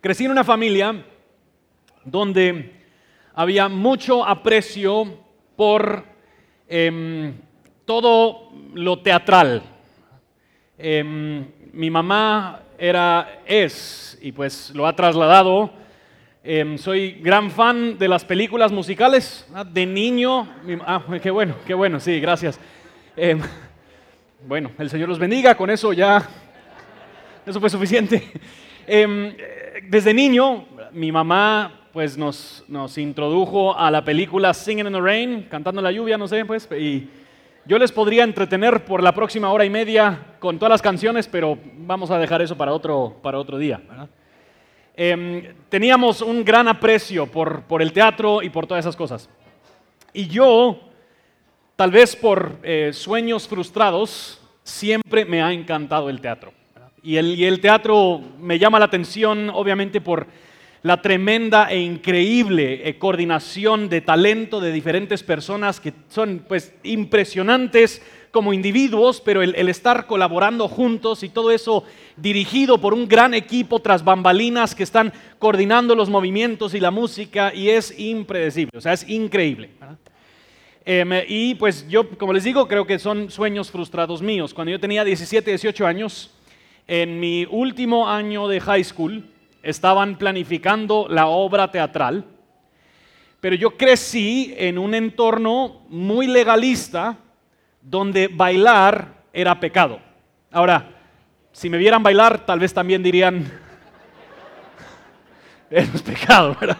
Crecí en una familia donde había mucho aprecio por em, todo lo teatral. Em, mi mamá era, es, y pues lo ha trasladado. Em, soy gran fan de las películas musicales. De niño, ah, qué bueno, qué bueno, sí, gracias. bueno, el Señor los bendiga, con eso ya, eso fue suficiente. Desde niño, mi mamá pues nos, nos introdujo a la película Singing in the Rain, cantando la lluvia, no sé, pues, y yo les podría entretener por la próxima hora y media con todas las canciones, pero vamos a dejar eso para otro, para otro día. Em, teníamos un gran aprecio por, por, el teatro y por todas esas cosas. Y yo, tal vez por eh, sueños frustrados, siempre me ha encantado el teatro. Y el, teatro me llama la atención, obviamente, por la tremenda e increíble eh, coordinación de talento de diferentes personas que son pues impresionantes como individuos, pero el, estar colaborando juntos y todo eso dirigido por un gran equipo tras bambalinas que están coordinando los movimientos y la música y es impredecible, o sea, es increíble. Em, y pues yo, como les digo, creo que son sueños frustrados míos. Cuando yo tenía 17, 18 años, en mi último año de high school, estaban planificando la obra teatral, pero yo crecí en un entorno muy legalista donde bailar era pecado. Ahora, si me vieran bailar, tal vez también dirían, es pecado, ¿verdad?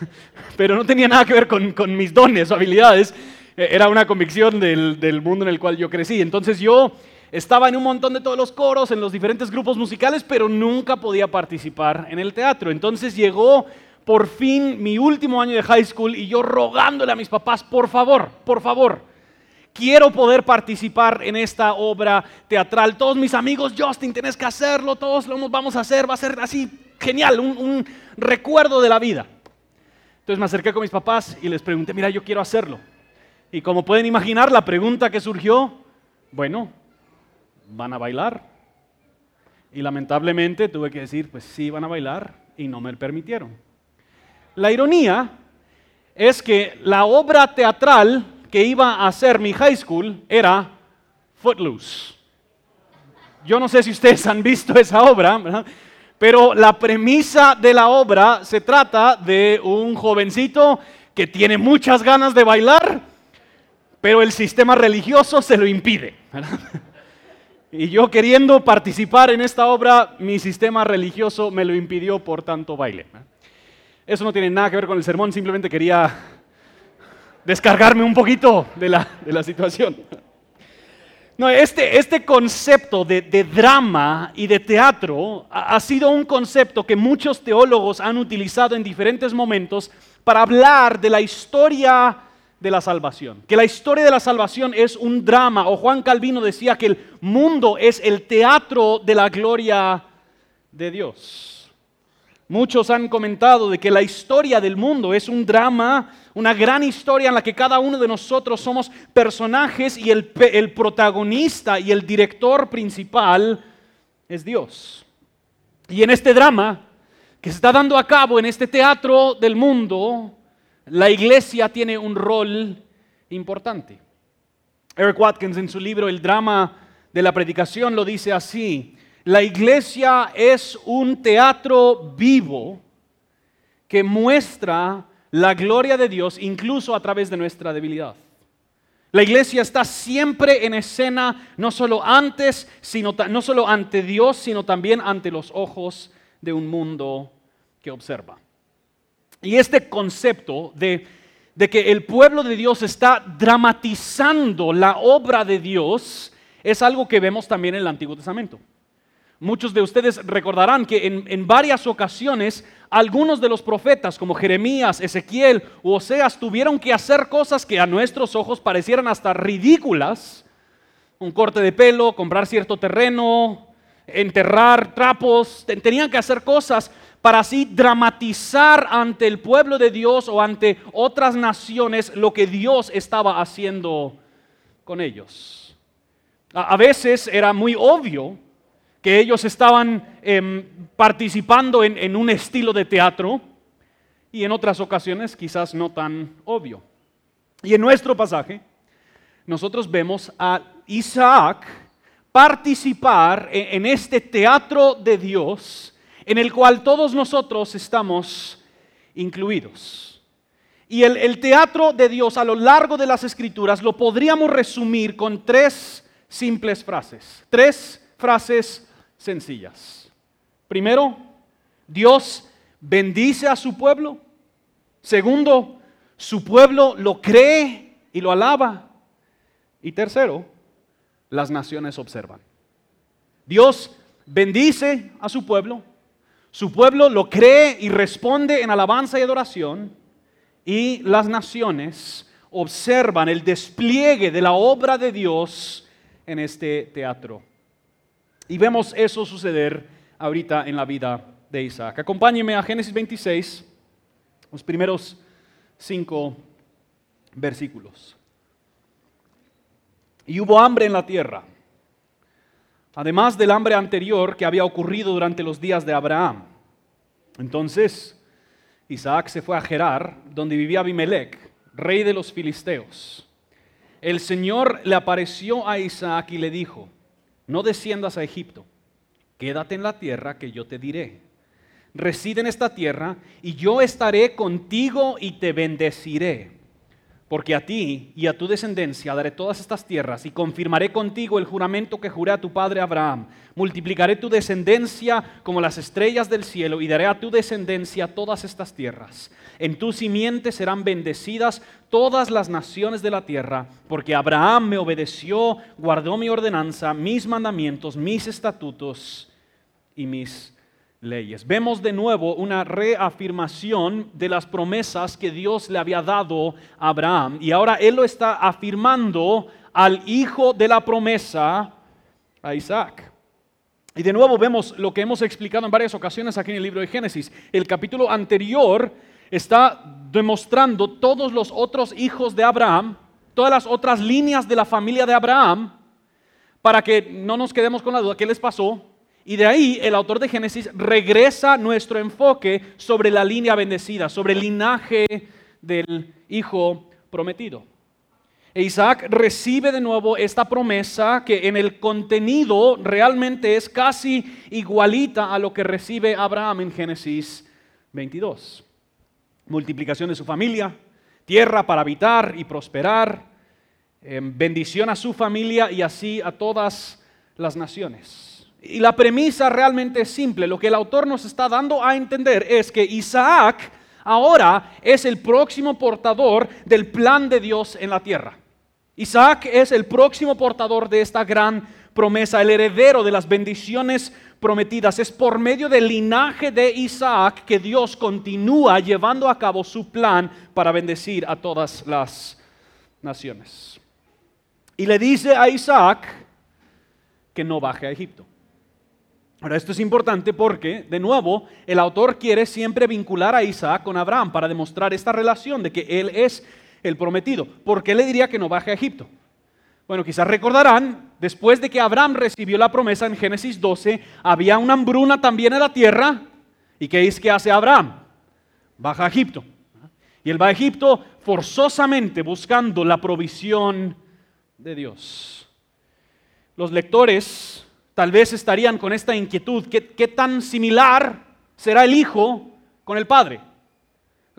Pero no tenía nada que ver con, mis dones o habilidades, e, era una convicción del, del mundo en el cual yo crecí. Entonces yo estaba en un montón de todos los coros, en los diferentes grupos musicales, pero nunca podía participar en el teatro. Entonces llegó por fin mi último año de high school y yo rogándole a mis papás, por favor, por favor, quiero poder participar en esta obra teatral. Todos mis amigos, Justin, tienes que hacerlo, todos lo vamos a hacer, va a ser así genial, un, un recuerdo de la vida. Entonces me acerqué con mis papás y les pregunté, mira, yo quiero hacerlo. Y como pueden imaginar, la pregunta que surgió, bueno, van a bailar. Y lamentablemente tuve que decir, pues sí, van a bailar y no me permitieron. La ironía es que la obra teatral que iba a hacer mi high school era Footloose. Yo no sé si ustedes han visto esa obra, pero la premisa de la obra se trata de un jovencito que tiene muchas ganas de bailar, pero el sistema religioso se lo impide. Y yo queriendo participar en esta obra, mi sistema religioso me lo impidió por tanto baile. Eso no tiene nada que ver con el sermón, simplemente quería descargarme un poquito de la, situación. No, este, este concepto de, drama y de teatro ha sido un concepto que muchos teólogos han utilizado en diferentes momentos para hablar de la historia de la salvación, que la historia de la salvación es un drama, o Juan Calvino decía que el mundo es el teatro de la gloria de Dios. Muchos han comentado de que la historia del mundo es un drama, una gran historia en la que cada uno de nosotros somos personajes y el, el protagonista y el director principal es Dios. Y en este drama que se está dando a cabo en este teatro del mundo, la iglesia tiene un rol importante. Eric Watkins en su libro El drama de la predicación lo dice así. La iglesia es un teatro vivo que muestra la gloria de Dios incluso a través de nuestra debilidad. La iglesia está siempre en escena, no solo antes, sino no solo ante Dios, sino también ante los ojos de un mundo que observa. Y este concepto de, que el pueblo de Dios está dramatizando la obra de Dios es algo que vemos también en el Antiguo Testamento. Muchos de ustedes recordarán que en, en, varias ocasiones algunos de los profetas como Jeremías, Ezequiel u Oseas tuvieron que hacer cosas que a nuestros ojos parecieran hasta ridículas. Un corte de pelo, comprar cierto terreno, enterrar trapos, tenían que hacer cosas para así dramatizar ante el pueblo de Dios o ante otras naciones lo que Dios estaba haciendo con ellos. A veces era muy obvio que ellos estaban em, participando en, en un estilo de teatro y en otras ocasiones quizás no tan obvio. Y en nuestro pasaje nosotros vemos a Isaac participar e, en este teatro de Dios en el cual todos nosotros estamos incluidos. Y el, teatro de Dios a lo largo de las escrituras lo podríamos resumir con tres simples frases, tres frases sencillas. Primero, Dios bendice a su pueblo. Segundo, su pueblo lo cree y lo alaba. Y tercero, las naciones observan. Dios bendice a su pueblo, su pueblo lo cree y responde en alabanza y adoración, y las naciones observan el despliegue de la obra de Dios en este teatro. Y vemos eso suceder ahorita en la vida de Isaac. Acompáñeme a Génesis 26, los primeros cinco versículos. Y hubo hambre en la tierra, además del hambre anterior que había ocurrido durante los días de Abraham. Entonces Isaac se fue a Gerar, donde vivía Abimelech, rey de los filisteos. El Señor le apareció a Isaac y le dijo, no desciendas a Egipto, quédate en la tierra que yo te diré. Reside en esta tierra y yo estaré contigo y te bendeciré porque a ti y a tu descendencia daré todas estas tierras y confirmaré contigo el juramento que juré a tu padre Abraham. Multiplicaré tu descendencia como las estrellas del cielo y daré a tu descendencia todas estas tierras. En tu simiente serán bendecidas todas las naciones de la tierra, porque Abraham me obedeció, guardó mi ordenanza, mis mandamientos, mis estatutos y mis leyes. Vemos de nuevo una reafirmación de las promesas que Dios le había dado a Abraham y ahora Él lo está afirmando al hijo de la promesa, a Isaac. Y de nuevo vemos lo que hemos explicado en varias ocasiones aquí en el libro de Génesis. El capítulo anterior está demostrando todos los otros hijos de Abraham, todas las otras líneas de la familia de Abraham, para que no nos quedemos con la duda, ¿qué les pasó? Y de ahí el autor de Génesis regresa nuestro enfoque sobre la línea bendecida, sobre el linaje del hijo prometido. E Isaac recibe de nuevo esta promesa que en el contenido realmente es casi igualita a lo que recibe Abraham en Génesis 22. Multiplicación de su familia, tierra para habitar y prosperar, em, bendición a su familia y así a todas las naciones. Y la premisa realmente es simple. Lo que el autor nos está dando a entender es que Isaac ahora es el próximo portador del plan de Dios en la tierra. Isaac es el próximo portador de esta gran promesa, el heredero de las bendiciones prometidas. Es por medio del linaje de Isaac que Dios continúa llevando a cabo su plan para bendecir a todas las naciones. Y le dice a Isaac que no baje a Egipto. Ahora, esto es importante porque, de nuevo, el autor quiere siempre vincular a Isaac con Abraham para demostrar esta relación de que él es el prometido. ¿Por qué le diría que no baje a Egipto? Bueno, quizás recordarán, después de que Abraham recibió la promesa en Génesis 12, había una hambruna también en la tierra. ¿Y qué es que hace Abraham? Baja a Egipto. Y él va a Egipto forzosamente buscando la provisión de Dios. Los lectores tal vez estarían con esta inquietud, ¿qué, tan similar será el Hijo con el Padre?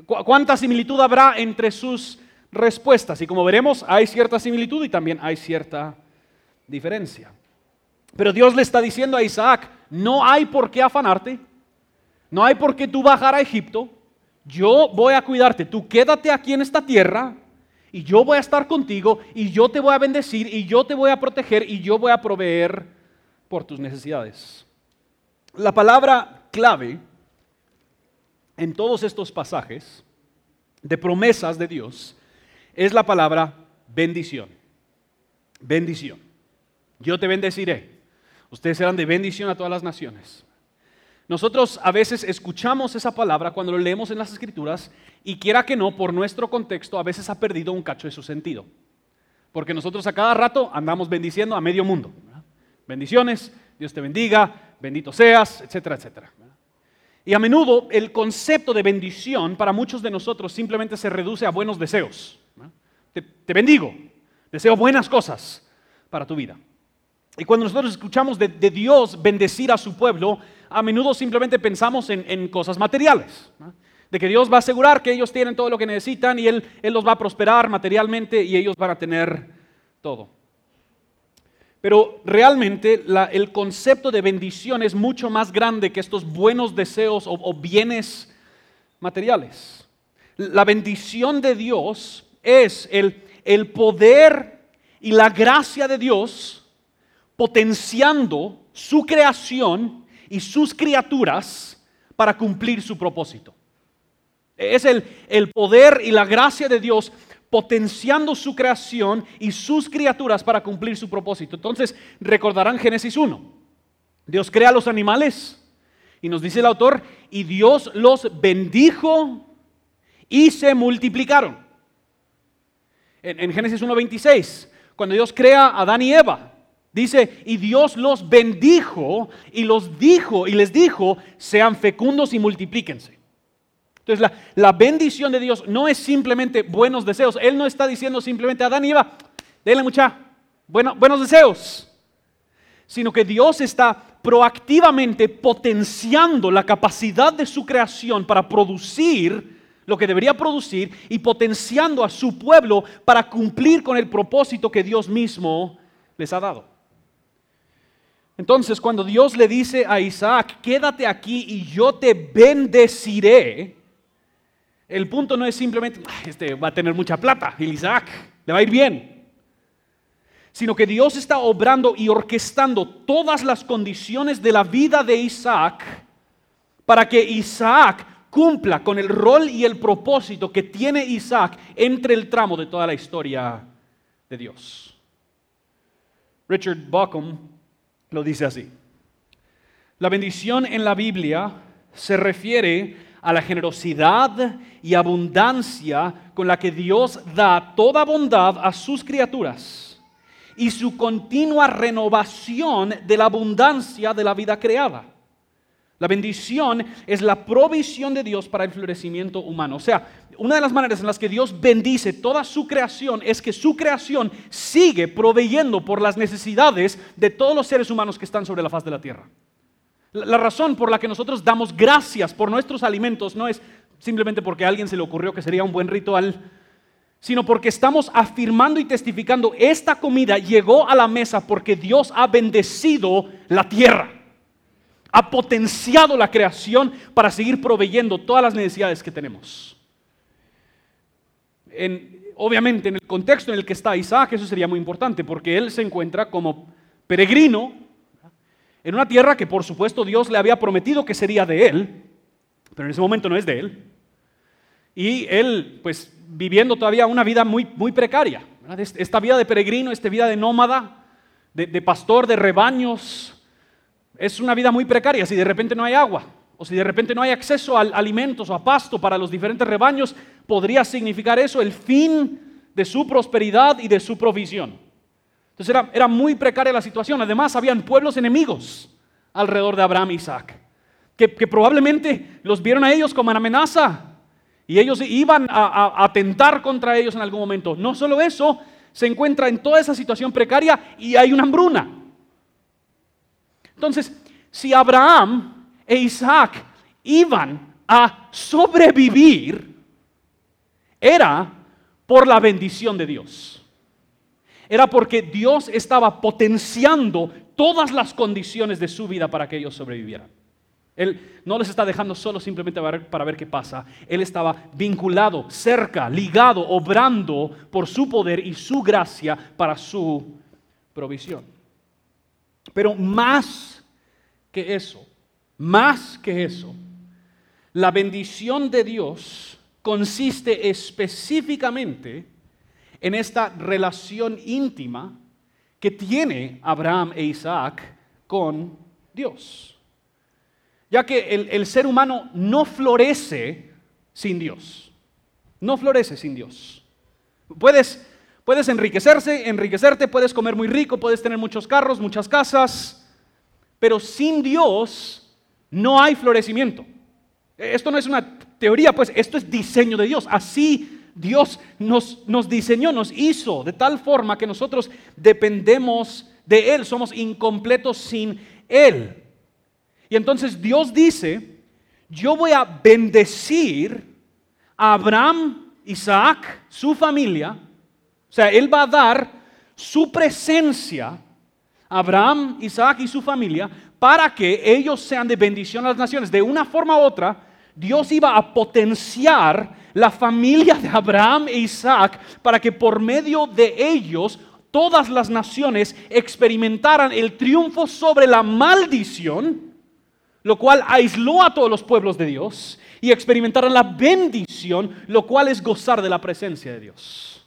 ¿Cuánta similitud habrá entre sus respuestas? Y como veremos, hay cierta similitud y también hay cierta diferencia. Pero Dios le está diciendo a Isaac, no hay por qué afanarte, no hay por qué tú bajar a Egipto, yo voy a cuidarte, tú quédate aquí en esta tierra y yo voy a estar contigo y yo te voy a bendecir y yo te voy a proteger y yo voy a proveer por tus necesidades. La palabra clave en todos estos pasajes de promesas de Dios es la palabra bendición. Bendición. Yo te bendeciré. Ustedes serán de bendición a todas las naciones. Nosotros a veces escuchamos esa palabra cuando lo leemos en las escrituras y quiera que no, por nuestro contexto, a veces ha perdido un cacho de su sentido. Porque nosotros a cada rato andamos bendiciendo a medio mundo. Bendiciones, Dios te bendiga, bendito seas, etcétera, etcétera. Y a menudo el concepto de bendición para muchos de nosotros simplemente se reduce a buenos deseos. Te, bendigo, deseo buenas cosas para tu vida. Y cuando nosotros escuchamos de, Dios bendecir a su pueblo, a menudo simplemente pensamos en, cosas materiales. De que Dios va a asegurar que ellos tienen todo lo que necesitan y Él, Él los va a prosperar materialmente y ellos van a tener todo. Pero realmente el concepto de bendición es mucho más grande que estos buenos deseos o, bienes materiales. La bendición de Dios es el, poder y la gracia de Dios potenciando su creación y sus criaturas para cumplir su propósito. Es el, el, poder y la gracia de Dios potenciando su creación y sus criaturas para cumplir su propósito. Entonces, recordarán Génesis 1. Dios crea los animales y nos dice el autor, y Dios los bendijo y se multiplicaron. En, en Génesis 1.26, cuando Dios crea a Adán y Eva, dice, y Dios los bendijo y los dijo y les dijo, sean fecundos y multiplíquense. Entonces la, bendición de Dios no es simplemente buenos deseos. Él no está diciendo simplemente a Adán y Eva, denle mucha buenos deseos, sino que Dios está proactivamente potenciando la capacidad de su creación para producir lo que debería producir y potenciando a su pueblo para cumplir con el propósito que Dios mismo les ha dado. Entonces, cuando Dios le dice a Isaac, quédate aquí y yo te bendeciré, el punto no es simplemente, este va a tener mucha plata, el Isaac, le va a ir bien. Sino que Dios está obrando y orquestando todas las condiciones de la vida de Isaac para que Isaac cumpla con el rol y el propósito que tiene Isaac entre el tramo de toda la historia de Dios. Richard Bauckham lo dice así. La bendición en la Biblia se refiere a la generosidad y abundancia con la que Dios da toda bondad a sus criaturas y su continua renovación de la abundancia de la vida creada. La bendición es la provisión de Dios para el florecimiento humano. O sea, una de las maneras en las que Dios bendice toda su creación es que su creación sigue proveyendo por las necesidades de todos los seres humanos que están sobre la faz de la tierra. La razón por la que nosotros damos gracias por nuestros alimentos no es simplemente porque a alguien se le ocurrió que sería un buen ritual, sino porque estamos afirmando y testificando, esta comida llegó a la mesa porque Dios ha bendecido la tierra, ha potenciado la creación para seguir proveyendo todas las necesidades que tenemos. obviamente, en el contexto en el que está Isaac, eso sería muy importante, porque él se encuentra como peregrino en una tierra que por supuesto Dios le había prometido que sería de él, pero en ese momento no es de él. Y él, pues, viviendo todavía una vida muy, muy precaria. Esta vida de peregrino, esta vida de nómada, de, pastor de rebaños, es una vida muy precaria. Si de repente no hay agua, o si de repente no hay acceso a alimentos o a pasto para los diferentes rebaños, podría significar eso el fin de su prosperidad y de su provisión. Entonces era, muy precaria la situación. Además, habían pueblos enemigos alrededor de Abraham y Isaac, que, probablemente los vieron a ellos como una amenaza y ellos iban a, atentar contra ellos en algún momento. No solo eso, se encuentra en toda esa situación precaria y hay una hambruna. Entonces, si Abraham e Isaac iban a sobrevivir, era por la bendición de Dios era porque Dios estaba potenciando todas las condiciones de su vida para que ellos sobrevivieran. Él no les está dejando solo simplemente para ver qué pasa. Él estaba vinculado, cerca, ligado, obrando por su poder y su gracia para su provisión. Pero más que eso, más que eso, la bendición de Dios consiste específicamente en esta relación íntima que tiene Abraham e Isaac con Dios. Ya que el, ser humano no florece sin Dios. No florece sin Dios. Puedes, puedes enriquecerse, enriquecerte, puedes comer muy rico, puedes tener muchos carros, muchas casas, Pero sin Dios no hay florecimiento. Esto no es una teoría, pues esto es diseño de Dios. Así Dios nos, nos diseñó, nos hizo de tal forma que nosotros dependemos de Él, somos incompletos sin Él. Y entonces Dios dice, yo voy a bendecir a Abraham, Isaac, su familia. O sea, Él va a dar su presencia a Abraham, Isaac y su familia para que ellos sean de bendición a las naciones. De una forma u otra, Dios iba a potenciar la familia de Abraham e Isaac para que por medio de ellos todas las naciones experimentaran el triunfo sobre la maldición, lo cual aisló a todos los pueblos de Dios, y experimentaran la bendición, lo cual es gozar de la presencia de Dios.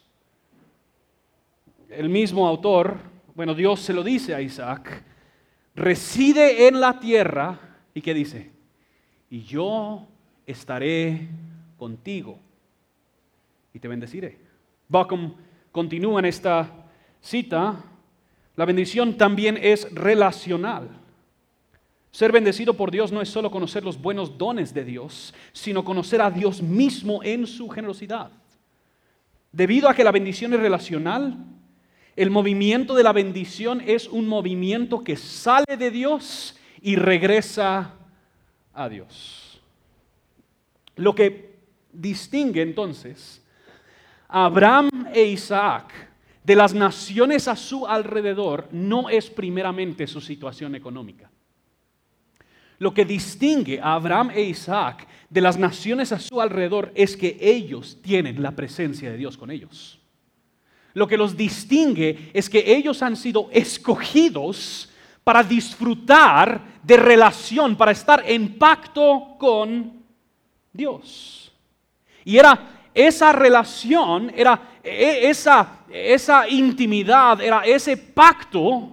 El mismo autor, bueno, Dios se lo dice a Isaac, reside en la tierra y que dice, y yo estaré contigo y te bendeciré. Bacum continúa en esta cita, la bendición también es relacional. Ser bendecido por Dios no es solo conocer los buenos dones de Dios, sino conocer a Dios mismo en su generosidad. Debido a que la bendición es relacional, el movimiento de la bendición es un movimiento que sale de Dios y regresa a Dios. Lo que distingue entonces a Abraham e Isaac de las naciones a su alrededor no es primeramente su situación económica. Lo que distingue a Abraham e Isaac de las naciones a su alrededor es que ellos tienen la presencia de Dios con ellos. Lo que los distingue es que ellos han sido escogidos para disfrutar de relación, para estar en pacto con Dios. Y era esa relación, era e, esa, esa intimidad, era ese pacto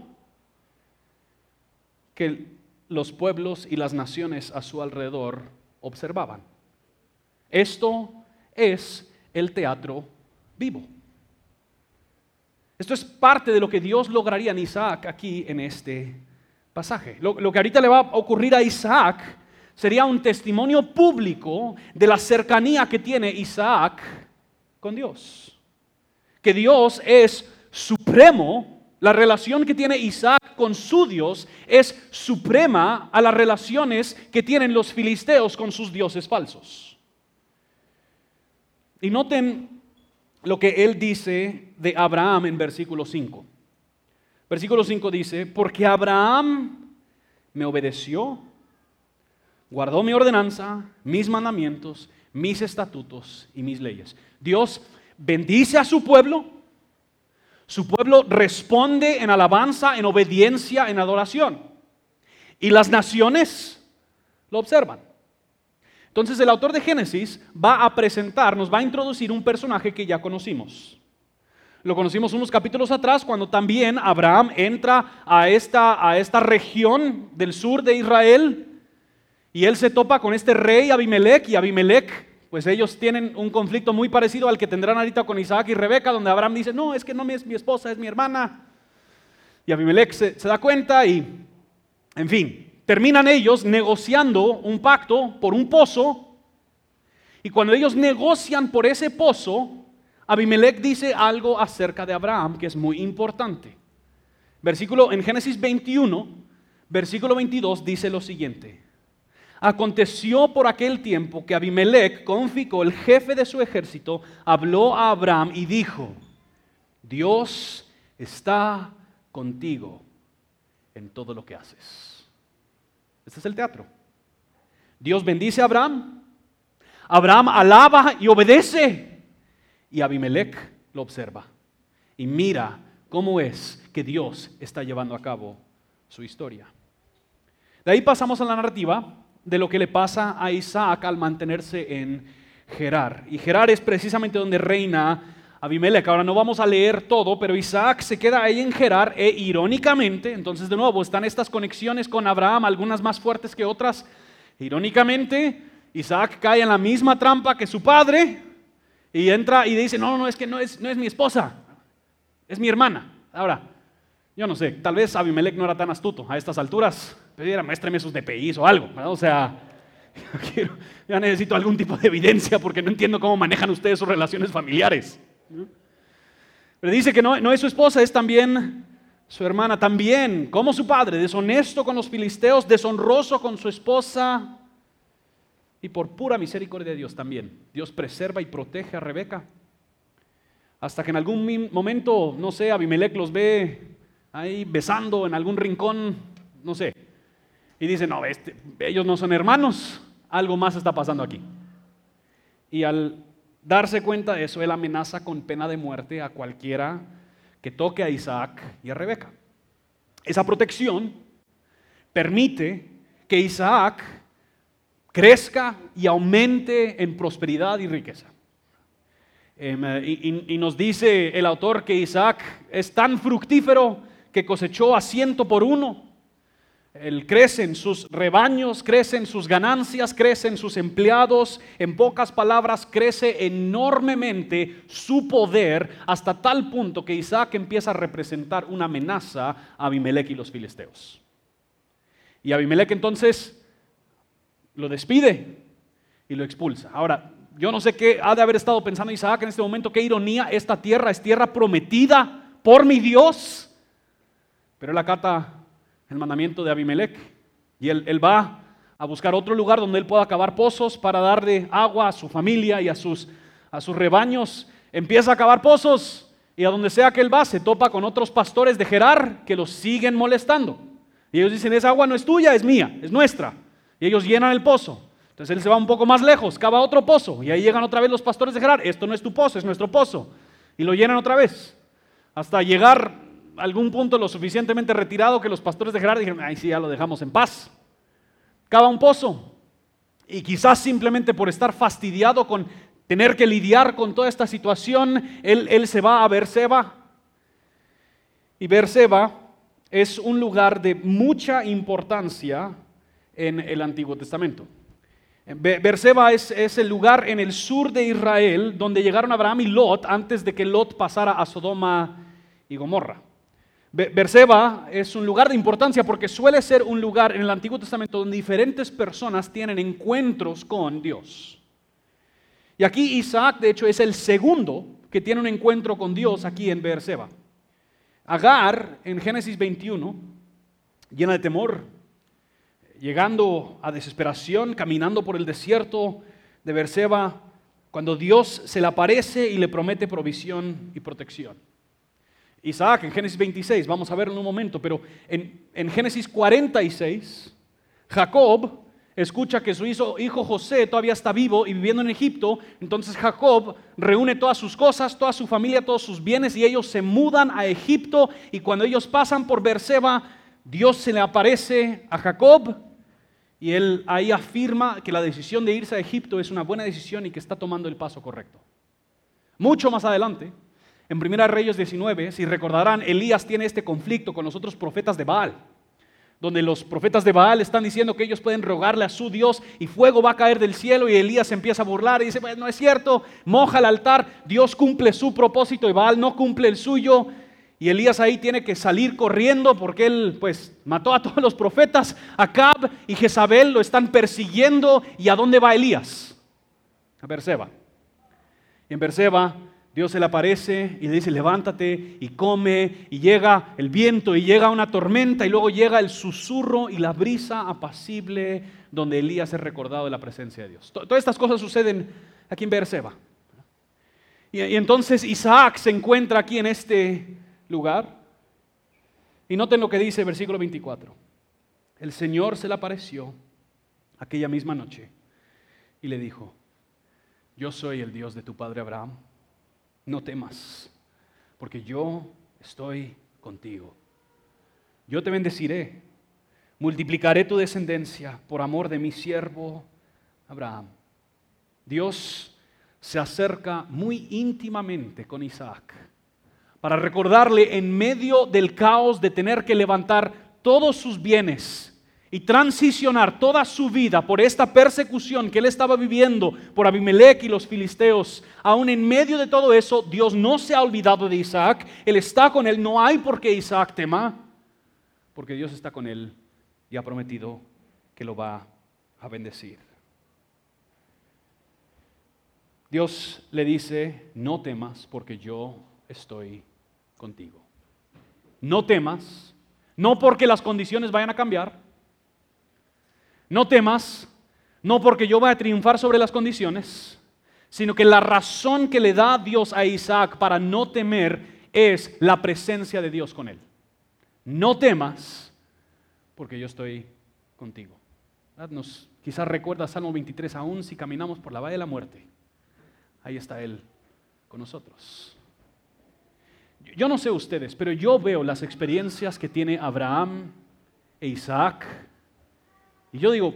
que los pueblos y las naciones a su alrededor observaban. Esto es el teatro vivo. Esto es parte de lo que Dios lograría en Isaac aquí en este pasaje. Lo, que ahorita le va a ocurrir a Isaac sería un testimonio público de la cercanía que tiene Isaac con Dios. Que Dios es supremo, la relación que tiene Isaac con su Dios es suprema a las relaciones que tienen los filisteos con sus dioses falsos. Y noten lo que él dice de Abraham en versículo 5. Versículo 5 dice, porque Abraham me obedeció, guardó mi ordenanza, mis mandamientos, mis estatutos y mis leyes. Dios bendice a su pueblo, su pueblo responde en alabanza, en obediencia, en adoración. Y las naciones lo observan. Entonces el autor de Génesis va a presentar, nos va a introducir un personaje que ya conocimos. Lo conocimos unos capítulos atrás cuando también Abraham entra a esta, a esta región del sur de Israel y él se topa con este rey Abimelech y Abimelech, pues ellos tienen un conflicto muy parecido al que tendrán ahorita con Isaac y Rebeca, donde Abraham dice, no, es que no es mi esposa, es mi hermana. Y Abimelech se, se da cuenta y, en fin, terminan ellos negociando un pacto por un pozo. Y cuando ellos negocian por ese pozo, Abimelech dice algo acerca de Abraham que es muy importante. Versículo en Génesis 21, versículo 22 dice lo siguiente: Aconteció por aquel tiempo que Abimelech, con el jefe de su ejército, habló a Abraham y dijo: Dios está contigo en todo lo que haces. Este es el teatro. Dios bendice a Abraham. Abraham alaba y obedece. Y Abimelech lo observa. Y mira cómo es que Dios está llevando a cabo su historia. De ahí pasamos a la narrativa de lo que le pasa a Isaac al mantenerse en Gerar. Y Gerar es precisamente donde reina Abimelech. Ahora no vamos a leer todo, pero Isaac se queda ahí en Gerar e irónicamente, entonces de nuevo están estas conexiones con Abraham, algunas más fuertes que otras. Irónicamente, Isaac cae en la misma trampa que su padre y entra y dice, no, no, es que no es, no es mi esposa, es mi hermana. Ahora, Yo no sé, tal vez Abimelech no era tan astuto a estas alturas. Pero muéstrame sus DPIs o algo. O sea, ya necesito algún tipo de evidencia porque no entiendo cómo manejan ustedes sus relaciones familiares. Pero dice que no es su esposa, es también su hermana, también como su padre, deshonesto con los filisteos, deshonroso con su esposa. Y por pura misericordia de Dios también, Dios preserva y protege a Rebeca. Hasta que en algún momento, no sé, Abimelech los ve ahí besando en algún rincón, no sé. Y dice, no, este, ellos no son hermanos, algo más está pasando aquí. Y al darse cuenta de eso, él amenaza con pena de muerte a cualquiera que toque a Isaac y a Rebeca. Esa protección permite que Isaac crezca y aumente en prosperidad y riqueza. Em, y, y, nos dice el autor que Isaac es tan fructífero que cosechó a ciento por uno. Él crece sus rebaños, crece en sus ganancias, crece en sus empleados. En pocas palabras, crece enormemente su poder hasta tal punto que Isaac empieza a representar una amenaza a Abimelech y los filisteos. Y Abimelech entonces lo despide y lo expulsa. Ahora, yo no sé qué ha de haber estado pensando Isaac en este momento, qué ironía, esta tierra es tierra prometida por mi Dios. Pero él acata el mandamiento de Abimelech y él, va a buscar otro lugar donde él pueda cavar pozos para darle agua a su familia y a sus, a sus rebaños. Empieza a cavar pozos y a donde sea que él va se topa con otros pastores de Gerar que los siguen molestando. Y ellos dicen, esa agua no es tuya, es mía, es nuestra. Y ellos llenan el pozo. Entonces él se va un poco más lejos, cava otro pozo. Y ahí llegan otra vez los pastores de Gerar. Esto no es tu pozo, es nuestro pozo. Y lo llenan otra vez. Hasta llegar algún punto lo suficientemente retirado que los pastores de Gerar dijeron, ay, sí, ya lo dejamos en paz. Cava un pozo. Y quizás simplemente por estar fastidiado con tener que lidiar con toda esta situación, él, él se va a Berseba. Y Berseba es un lugar de mucha importancia en el Antiguo Testamento. Berseba es, es, el lugar en el sur de Israel donde llegaron Abraham y Lot antes de que Lot pasara a Sodoma y Gomorra. Berseba es un lugar de importancia porque suele ser un lugar en el Antiguo Testamento donde diferentes personas tienen encuentros con Dios. Y aquí Isaac, de hecho, es el segundo que tiene un encuentro con Dios aquí en Berseba. Agar, en Génesis 21, llena de temor, llegando a desesperación, caminando por el desierto de Berseba, cuando Dios se le aparece y le promete provisión y protección. Isaac en Génesis 26, vamos a verlo en un momento, pero en, Génesis 46, Jacob escucha que su hijo, José todavía está vivo y viviendo en Egipto, entonces Jacob reúne todas sus cosas, toda su familia, todos sus bienes y ellos se mudan a Egipto y cuando ellos pasan por Berseba, Dios se le aparece a Jacob y él ahí afirma que la decisión de irse a Egipto es una buena decisión y que está tomando el paso correcto. Mucho más adelante, en 1 Reyes 19, si recordarán, Elías tiene este conflicto con los otros profetas de Baal, donde los profetas de Baal están diciendo que ellos pueden rogarle a su Dios y fuego va a caer del cielo y Elías empieza a burlar y dice, pues no es cierto, moja el altar, Dios cumple su propósito y Baal no cumple el suyo. Y Elías ahí tiene que salir corriendo porque él pues mató a todos los profetas, Acab y Jezabel lo están persiguiendo. ¿Y a dónde va Elías? A Berseba. Y en Berseba Dios se le aparece y le dice, levántate y come, y llega el viento y llega una tormenta y luego llega el susurro y la brisa apacible donde Elías es recordado de la presencia de Dios. Todas estas cosas suceden aquí en Beerseba. Y, y entonces Isaac se encuentra aquí en este lugar. Y noten lo que dice versículo 24. El Señor se le apareció aquella misma noche y le dijo, yo soy el Dios de tu padre Abraham no temas, porque yo estoy contigo. Yo te bendeciré, multiplicaré tu descendencia por amor de mi siervo Abraham. Dios se acerca muy íntimamente con Isaac para recordarle en medio del caos de tener que levantar todos sus bienes y transicionar toda su vida por esta persecución que él estaba viviendo por Abimelech y los filisteos, aún en medio de todo eso, Dios no se ha olvidado de Isaac, él está con él, no hay por qué Isaac tema, porque Dios está con él y ha prometido que lo va a bendecir. Dios le dice, no temas porque yo estoy contigo. No temas, no porque las condiciones vayan a cambiar, no temas, no porque yo vaya a triunfar sobre las condiciones, sino que la razón que le da Dios a Isaac para no temer es la presencia de Dios con él. No temas, porque yo estoy contigo. Quizás recuerda Salmo 23, aún si caminamos por la valle de la muerte, ahí está Él con nosotros. Yo no sé ustedes, pero yo veo las experiencias que tiene Abraham e Isaac y yo digo,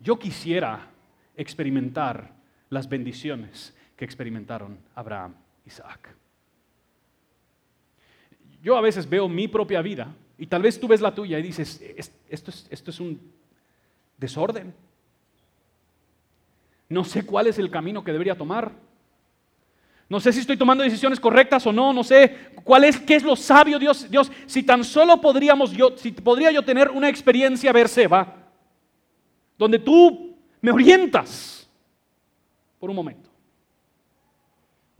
yo quisiera experimentar las bendiciones que experimentaron Abraham y Isaac. Yo a veces veo mi propia vida y tal vez tú ves la tuya y dices, esto es, esto es un desorden. No sé cuál es el camino que debería tomar. No sé si estoy tomando decisiones correctas o no, no sé cuál es, qué es lo sabio Dios. Dios, si tan solo podríamos yo, si podría yo tener una experiencia Berseba, donde tú me orientas por un momento.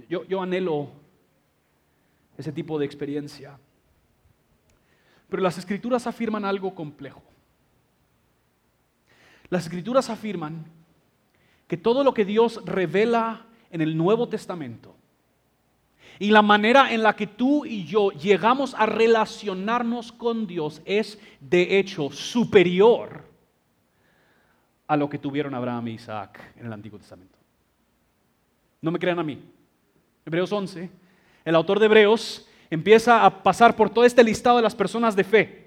Yo, yo anhelo ese tipo de experiencia. Pero las escrituras afirman algo complejo. Las escrituras afirman que todo lo que Dios revela en el Nuevo Testamento y la manera en la que tú y yo llegamos a relacionarnos con Dios es de hecho superior a lo que tuvieron Abraham e Isaac en el Antiguo Testamento. No me crean a mí. Hebreos 11, el autor de Hebreos empieza a pasar por todo este listado de las personas de fe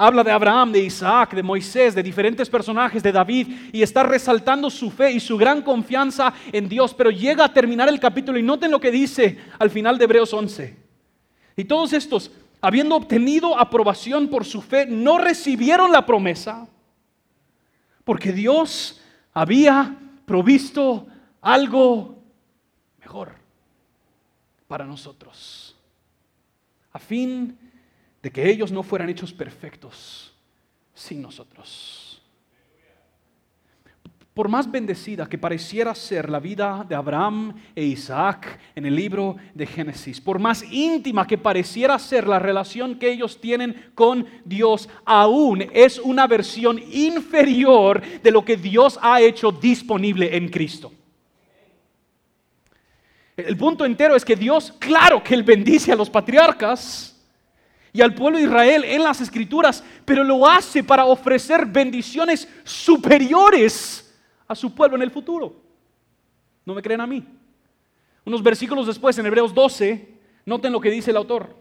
Habla de Abraham, de Isaac, de Moisés, de diferentes personajes, de David, y está resaltando su fe y su gran confianza en Dios. Pero llega a terminar el capítulo y noten lo que dice al final de Hebreos 11. Y todos estos, habiendo obtenido aprobación por su fe, no recibieron la promesa, porque Dios había provisto algo mejor para nosotros, a fin de que ellos no fueran hechos perfectos sin nosotros. Por más bendecida que pareciera ser la vida de Abraham e Isaac en el libro de Génesis, por más íntima que pareciera ser la relación que ellos tienen con Dios, aún es una versión inferior de lo que Dios ha hecho disponible en Cristo. El punto entero es que Dios, claro que Él bendice a los patriarcas, y al pueblo de Israel en las escrituras, pero lo hace para ofrecer bendiciones superiores a su pueblo en el futuro. ¿No me creen a mí? Unos versículos después, en Hebreos 12, noten lo que dice el autor.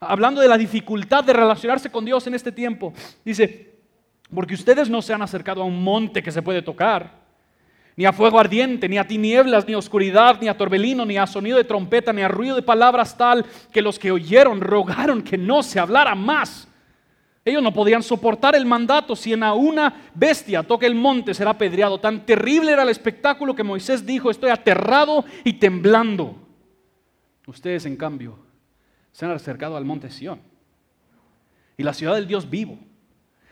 Hablando de la dificultad de relacionarse con Dios en este tiempo, dice, porque ustedes no se han acercado a un monte que se puede tocar ni a fuego ardiente, ni a tinieblas, ni a oscuridad, ni a torbelino, ni a sonido de trompeta, ni a ruido de palabras tal que los que oyeron rogaron que no se hablara más. Ellos no podían soportar el mandato. Si en a una bestia toque el monte, será apedreado. Tan terrible era el espectáculo que Moisés dijo, estoy aterrado y temblando. Ustedes, en cambio, se han acercado al monte Sión y la ciudad del Dios vivo,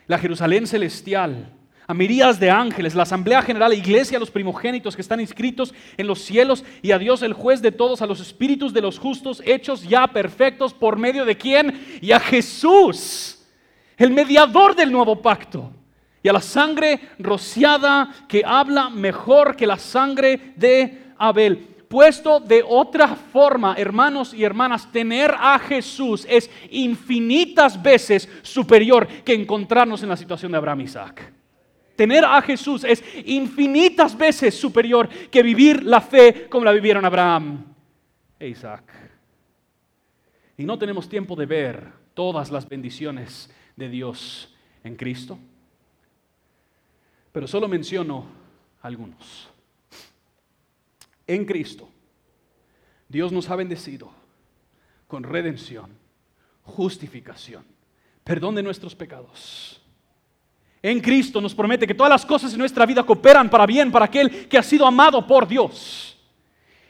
la Jerusalén celestial a mirías de ángeles, la Asamblea General, la Iglesia, los primogénitos que están inscritos en los cielos y a Dios el juez de todos, a los espíritus de los justos hechos ya perfectos por medio de quién? Y a Jesús, el mediador del nuevo pacto. Y a la sangre rociada que habla mejor que la sangre de Abel. Puesto de otra forma, hermanos y hermanas, tener a Jesús es infinitas veces superior que encontrarnos en la situación de Abraham y Isaac. Tener a Jesús es infinitas veces superior que vivir la fe como la vivieron Abraham e Isaac. Y no tenemos tiempo de ver todas las bendiciones de Dios en Cristo, pero solo menciono algunos. En Cristo, Dios nos ha bendecido con redención, justificación perdón de nuestros pecados. En Cristo nos promete que todas las cosas en nuestra vida cooperan para bien para aquel que ha sido amado por Dios.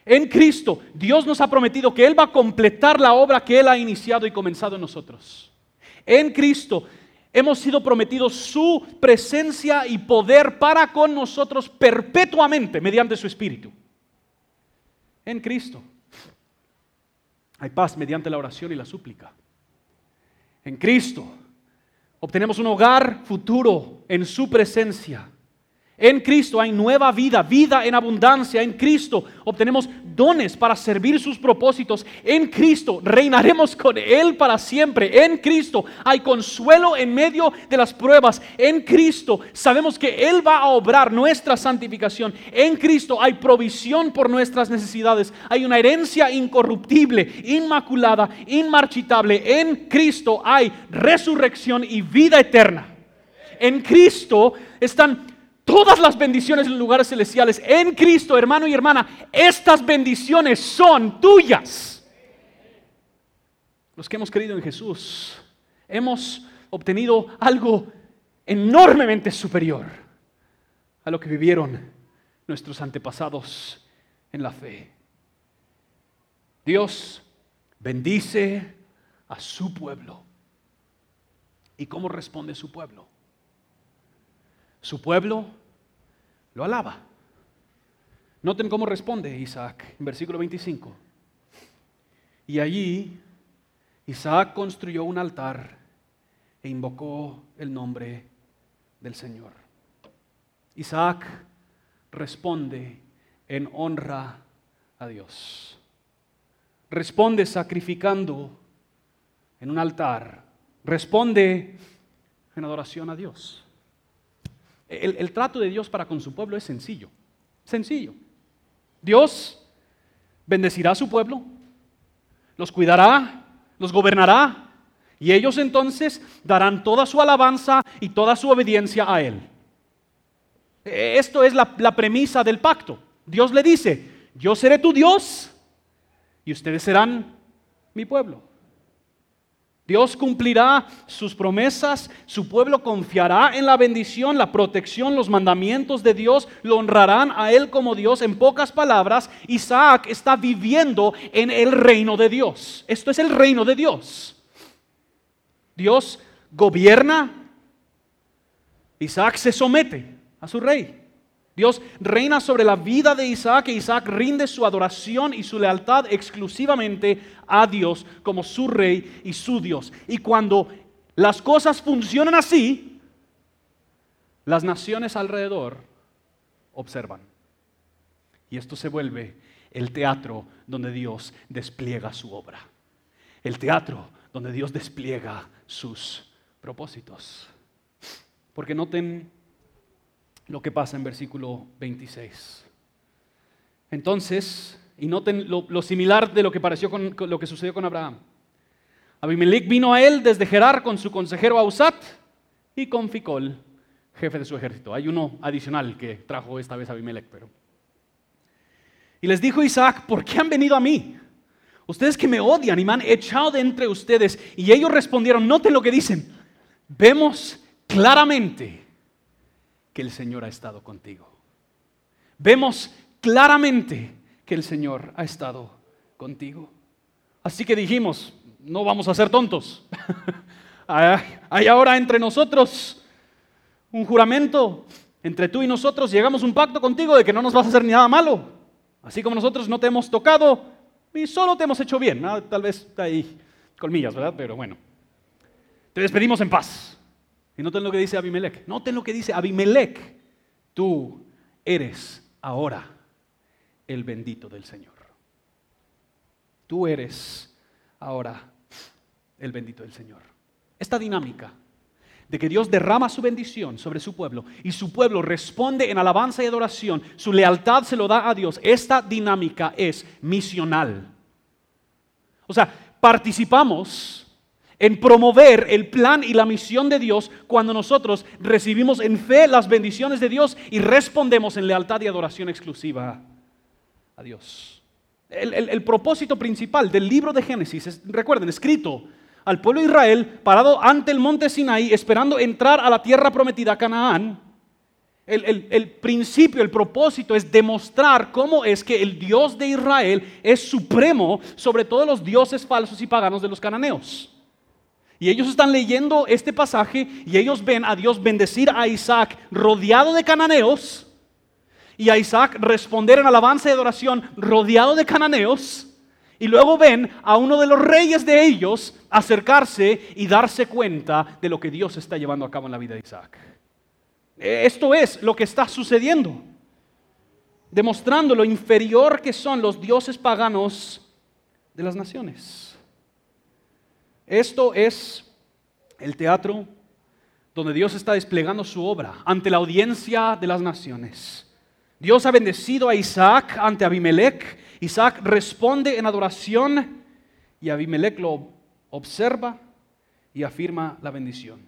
En Cristo, Dios nos ha prometido que Él va a completar la obra que Él ha iniciado y comenzado en nosotros. En Cristo hemos sido prometidos su presencia y poder para con nosotros perpetuamente mediante su Espíritu. En Cristo hay paz mediante la oración y la súplica. En Cristo obtenemos un hogar futuro en su presencia. En Cristo hay nueva vida, vida en abundancia. En Cristo obtenemos dones para servir sus propósitos. En Cristo reinaremos con Él para siempre. En Cristo hay consuelo en medio de las pruebas. En Cristo sabemos que Él va a obrar nuestra santificación. En Cristo hay provisión por nuestras necesidades. Hay una herencia incorruptible, inmaculada, inmarchitable. En Cristo hay resurrección y vida eterna. En Cristo están todas las bendiciones en lugares celestiales en Cristo, hermano y hermana. Estas bendiciones son tuyas. Los que hemos creído en Jesús, hemos obtenido algo enormemente superior a lo que vivieron nuestros antepasados en la fe. Dios bendice a su pueblo. ¿Y cómo responde su pueblo? Su pueblo lo alaba. Noten cómo responde Isaac en versículo 25. Y allí Isaac construyó un altar e invocó el nombre del Señor. Isaac responde en honra a Dios. Responde sacrificando en un altar. Responde en adoración a Dios. El, trato de Dios para con su pueblo es sencillo, sencillo. Dios bendecirá a su pueblo, los cuidará, los gobernará, y ellos entonces darán toda su alabanza y toda su obediencia a Él. Esto es la, premisa del pacto. Dios le dice, yo seré tu Dios y ustedes serán mi pueblo. Dios cumplirá sus promesas, su pueblo confiará en la bendición, la protección, los mandamientos de Dios, lo honrarán a Él como Dios. En pocas palabras, Isaac está viviendo en el reino de Dios. Esto es el reino de Dios. Dios gobierna, Isaac se somete a su rey. Dios reina sobre la vida de Isaac e Isaac rinde su adoración y su lealtad exclusivamente a Dios como su rey y su Dios. Y cuando las cosas funcionan así, las naciones alrededor observan. Y esto se vuelve el teatro donde Dios despliega su obra. El teatro donde Dios despliega sus propósitos. Porque noten lo que pasa en versículo 26. Entonces, y noten lo, similar de lo que pareció con, lo que sucedió con Abraham. Abimelech vino a él desde Gerar con su consejero Ausat y con Ficol, jefe de su ejército. Hay uno adicional que trajo esta vez Abimelech, pero. Y les dijo Isaac, ¿por qué han venido a mí? Ustedes que me odian y me han echado de entre ustedes. Y ellos respondieron, noten lo que dicen. Vemos claramente que el Señor ha estado contigo. Vemos claramente que el Señor ha estado contigo. Así que dijimos, no vamos a ser tontos. Hay ahora entre nosotros un juramento, entre tú y nosotros llegamos a un pacto contigo de que no nos vas a hacer ni nada malo. Así como nosotros no te hemos tocado y solo te hemos hecho bien. Tal vez está ahí colmillas, ¿verdad? Pero bueno, te despedimos en paz. Y noten lo que dice Abimelech. Noten lo que dice Abimelech. Tú eres ahora el bendito del Señor. Tú eres ahora el bendito del Señor. Esta dinámica de que Dios derrama su bendición sobre su pueblo y su pueblo responde en alabanza y adoración, su lealtad se lo da a Dios. Esta dinámica es misional. O sea, participamos en promover el plan y la misión de Dios cuando nosotros recibimos en fe las bendiciones de Dios y respondemos en lealtad y adoración exclusiva a Dios. El, propósito principal del libro de Génesis es, recuerden, escrito al pueblo de Israel parado ante el monte Sinaí, esperando entrar a la tierra prometida, Canaán. El, el, principio, el propósito es demostrar cómo es que el Dios de Israel es supremo sobre todos los dioses falsos y paganos de los cananeos. Y ellos están leyendo este pasaje y ellos ven a Dios bendecir a Isaac rodeado de cananeos y a Isaac responder en alabanza y adoración rodeado de cananeos. Y luego ven a uno de los reyes de ellos acercarse y darse cuenta de lo que Dios está llevando a cabo en la vida de Isaac. Esto es lo que está sucediendo, demostrando lo inferior que son los dioses paganos de las naciones. Esto es el teatro donde Dios está desplegando su obra ante la audiencia de las naciones. Dios ha bendecido a Isaac ante Abimelech. Isaac responde en adoración y Abimelech lo observa y afirma la bendición.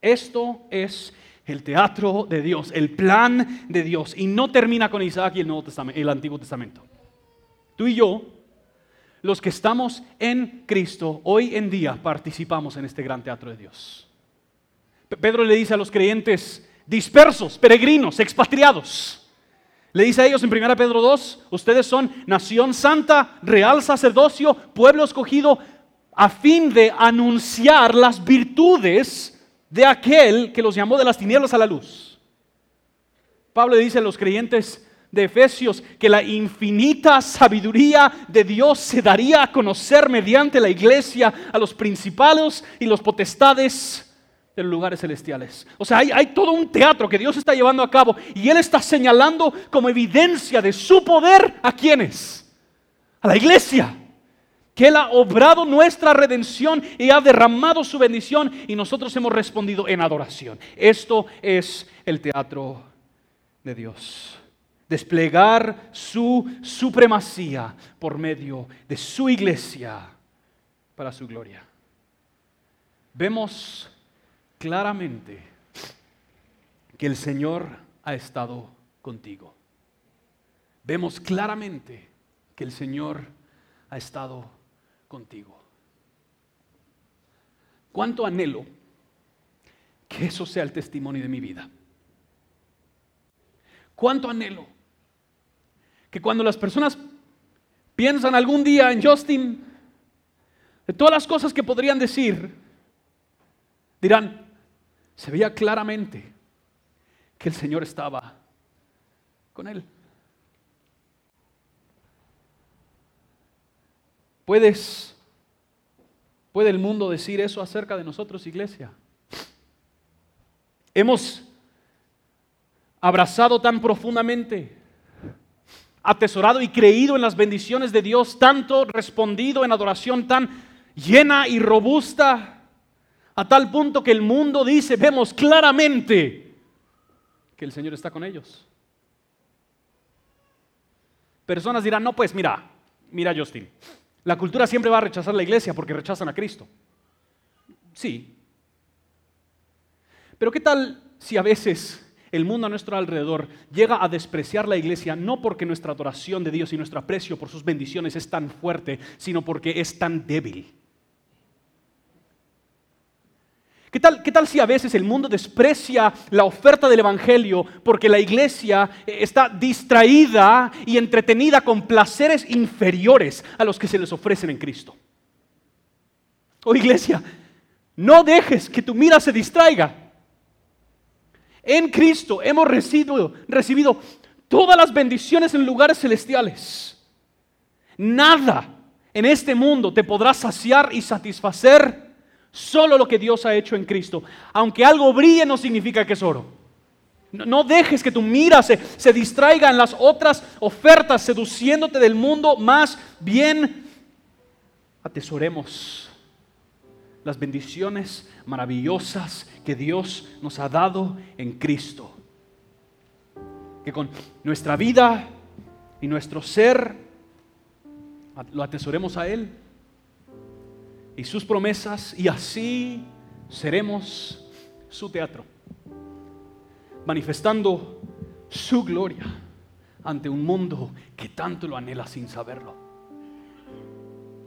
Esto es el teatro de Dios, el plan de Dios. Y no termina con Isaac y el, el Antiguo Testamento. Tú y yo, los que estamos en Cristo, hoy en día participamos en este gran teatro de Dios. Pedro le dice a los creyentes dispersos, peregrinos, expatriados. Le dice a ellos en 1 Pedro 2, ustedes son nación santa, real sacerdocio, pueblo escogido, a fin de anunciar las virtudes de aquel que los llamó de las tinieblas a la luz. Pablo le dice a los creyentes de Efesios que la infinita sabiduría de Dios se daría a conocer mediante la iglesia a los principados y los potestades de los lugares celestiales. O sea, hay, hay, todo un teatro que Dios está llevando a cabo y Él está señalando como evidencia de su poder a quienes? A la iglesia que Él ha obrado nuestra redención y ha derramado su bendición y nosotros hemos respondido en adoración. Esto es el teatro de Dios. Desplegar su supremacía por medio de su iglesia para su gloria. Vemos claramente que el Señor ha estado contigo. Vemos claramente que el Señor ha estado contigo. ¿Cuánto anhelo que eso sea el testimonio de mi vida? ¿Cuánto anhelo que cuando las personas piensan algún día en Justin, de todas las cosas que podrían decir, dirán, se veía claramente que el Señor estaba con él. ¿Puedes, ¿Puede el mundo decir eso acerca de nosotros, iglesia? Hemos abrazado tan profundamente, atesorado y creído en las bendiciones de Dios, tanto respondido en adoración tan llena y robusta, a tal punto que el mundo dice, vemos claramente que el Señor está con ellos. Personas dirán, no, pues mira, mira Justin, la cultura siempre va a rechazar la iglesia porque rechazan a Cristo. Sí. Pero ¿qué tal si a veces el mundo a nuestro alrededor llega a despreciar la iglesia no porque nuestra adoración de Dios y nuestro aprecio por sus bendiciones es tan fuerte, sino porque es tan débil? ¿Qué tal, ¿Qué tal, si a veces el mundo desprecia la oferta del Evangelio porque la iglesia eh, está distraída y entretenida con placeres inferiores a los que se les ofrecen en Cristo? Oh iglesia, no dejes que tu mira se distraiga. En Cristo hemos recibido, recibido todas las bendiciones en lugares celestiales. Nada en este mundo te podrá saciar y satisfacer Solo lo que Dios ha hecho en Cristo. Aunque algo brille no significa que es oro. No, dejes que tu mira se, se distraiga en las otras ofertas, seduciéndote del mundo. Más bien, atesoremos las bendiciones maravillosas que Dios nos ha dado en Cristo. Que con nuestra vida y nuestro ser lo atesoremos a Él y sus promesas y así seremos su teatro, manifestando su gloria ante un mundo que tanto lo anhela sin saberlo.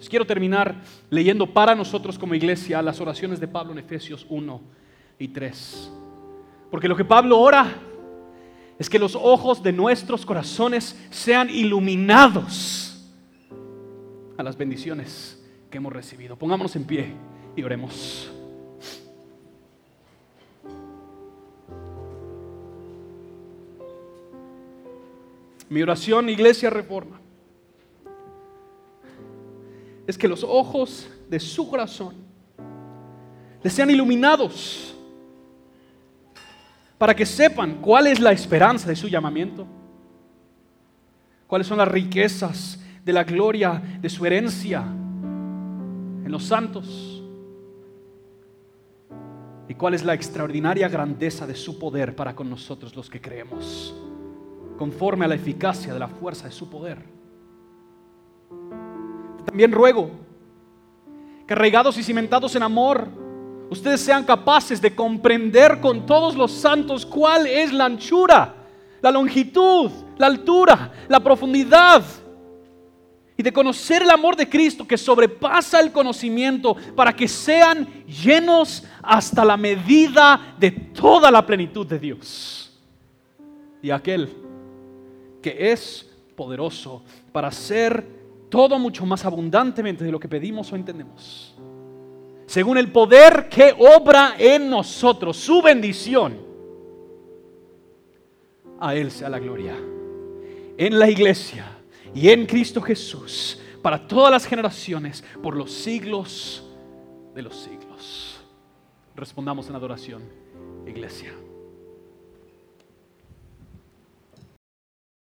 Quiero terminar leyendo para nosotros como iglesia las oraciones de Pablo en Efesios 1 y 3. Porque lo que Pablo ora es que los ojos de nuestros corazones sean iluminados a las bendiciones que hemos recibido. Pongámonos en pie y oremos. Mi oración, Iglesia Reforma, es que los ojos de su corazón les sean iluminados para que sepan cuál es la esperanza de su llamamiento, cuáles son las riquezas de la gloria de su herencia en los santos y cuál es la extraordinaria grandeza de su poder para con nosotros los que creemos, conforme a la eficacia de la fuerza de su poder. También ruego que arraigados y cimentados en amor, ustedes sean capaces de comprender con todos los santos cuál es la anchura, la longitud, la altura, la profundidad y de conocer el amor de Cristo que sobrepasa el conocimiento para que sean llenos hasta la medida de toda la plenitud de Dios. Y aquel que es poderoso para hacer todo mucho más abundantemente de lo que pedimos o entendemos según el poder que obra en nosotros, su bendición. A Él sea la gloria. En la iglesia y en Cristo Jesús, para todas las generaciones, por los siglos de los siglos. Respondamos en adoración, iglesia.